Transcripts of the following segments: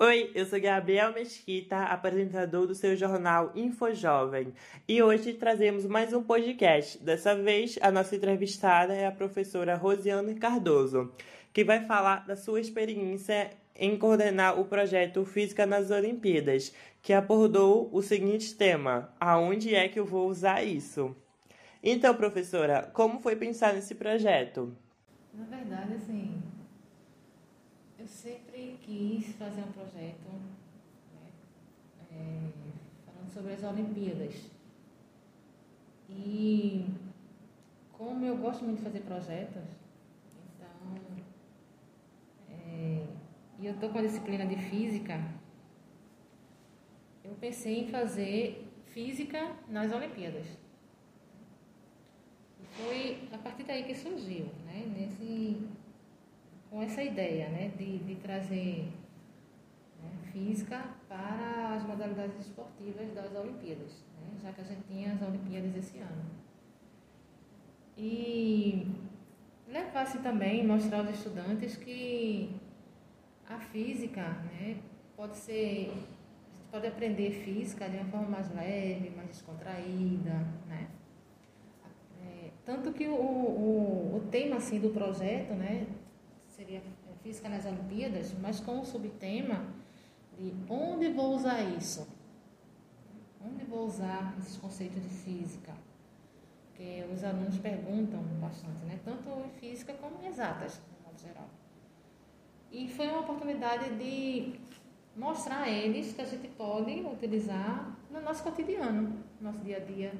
Oi, eu sou Gabriel Mesquita, apresentador do seu jornal InfoJovem, e hoje trazemos mais um podcast. Dessa vez, a nossa entrevistada é a professora Rosiane Cardoso, que vai falar da sua experiência em coordenar o projeto Física nas Olimpíadas, que abordou o seguinte tema: aonde é que eu vou usar isso? Então, professora, como foi pensar nesse projeto? Na verdade, assim, eu sempre quis fazer um projeto né, é, falando sobre as Olimpíadas. E como eu gosto muito de fazer projetos, então é, e eu estou com a disciplina de física, eu pensei em fazer física nas Olimpíadas. E foi a partir daí que surgiu, né? Nesse, com essa ideia né, de, de trazer né, física para as modalidades esportivas das Olimpíadas, né, já que a gente tinha as Olimpíadas esse ano. E levar-se também, mostrar aos estudantes que a física né, pode ser. A gente pode aprender física de uma forma mais leve, mais descontraída, né? É, tanto que o, o, o tema assim, do projeto né, seria física nas Olimpíadas, mas com o subtema de onde vou usar isso? Onde vou usar esses conceitos de física? Porque os alunos perguntam bastante, né? Tanto em física como em exatas, de modo geral. E foi uma oportunidade de mostrar a eles que a gente pode utilizar no nosso cotidiano, no nosso dia a dia.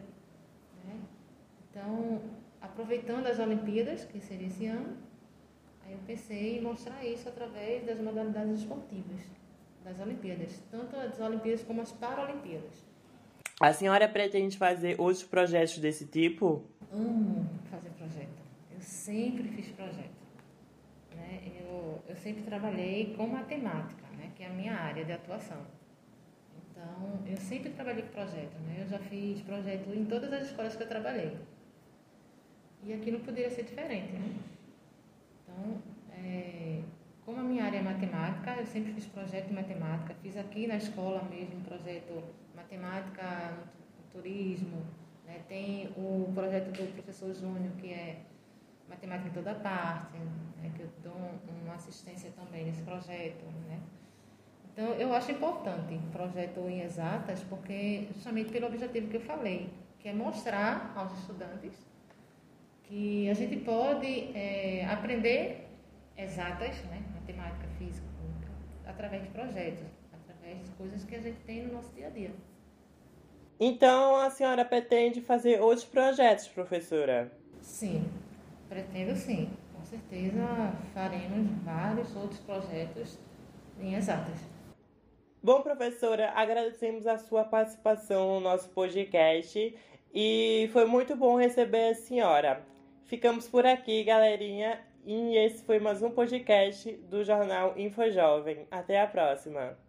Né? Então, aproveitando as Olimpíadas, que seria esse ano, Aí eu pensei em mostrar isso através das modalidades esportivas das Olimpíadas, tanto as Olimpíadas como as Paralimpíadas. A senhora pretende fazer outros projetos desse tipo? Amo fazer projeto. Eu sempre fiz projeto. Né? Eu, eu sempre trabalhei com matemática, né? que é a minha área de atuação. Então, eu sempre trabalhei com projeto. Né? Eu já fiz projeto em todas as escolas que eu trabalhei. E aqui não poderia ser diferente. Né? Então, é, como a minha área é matemática, eu sempre fiz projeto de matemática. Fiz aqui na escola mesmo projeto matemática no turismo. Né? Tem o projeto do professor Júnior, que é matemática em toda parte, né? que eu dou uma assistência também nesse projeto. Né? Então, eu acho importante projeto em exatas, porque justamente pelo objetivo que eu falei, que é mostrar aos estudantes que a gente pode é, aprender exatas, né, matemática, física, através de projetos, através de coisas que a gente tem no nosso dia a dia. Então a senhora pretende fazer outros projetos, professora? Sim, pretendo sim. Com certeza faremos vários outros projetos em exatas. Bom, professora, agradecemos a sua participação no nosso podcast e foi muito bom receber a senhora. Ficamos por aqui, galerinha. E esse foi mais um podcast do jornal InfoJovem. Até a próxima!